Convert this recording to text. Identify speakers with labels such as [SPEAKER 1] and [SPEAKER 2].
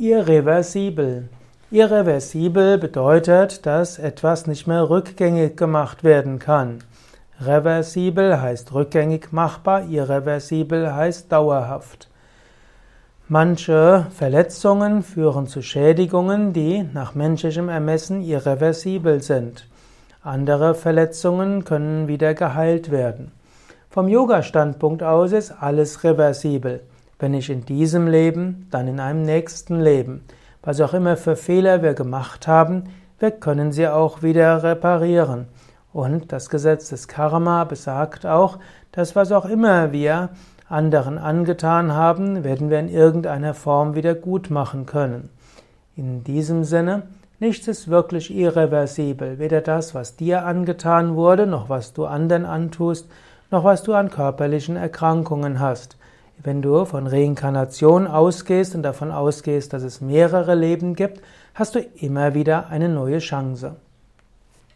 [SPEAKER 1] Irreversibel. Irreversibel bedeutet, dass etwas nicht mehr rückgängig gemacht werden kann. Reversibel heißt rückgängig machbar, irreversibel heißt dauerhaft. Manche Verletzungen führen zu Schädigungen, die nach menschlichem Ermessen irreversibel sind. Andere Verletzungen können wieder geheilt werden. Vom Yoga-Standpunkt aus ist alles reversibel. Wenn nicht in diesem Leben, dann in einem nächsten Leben. Was auch immer für Fehler wir gemacht haben, wir können sie auch wieder reparieren. Und das Gesetz des Karma besagt auch, dass was auch immer wir anderen angetan haben, werden wir in irgendeiner Form wieder gut machen können. In diesem Sinne, nichts ist wirklich irreversibel, weder das, was dir angetan wurde, noch was du anderen antust, noch was du an körperlichen Erkrankungen hast. Wenn du von Reinkarnation ausgehst und davon ausgehst, dass es mehrere Leben gibt, hast du immer wieder eine neue Chance.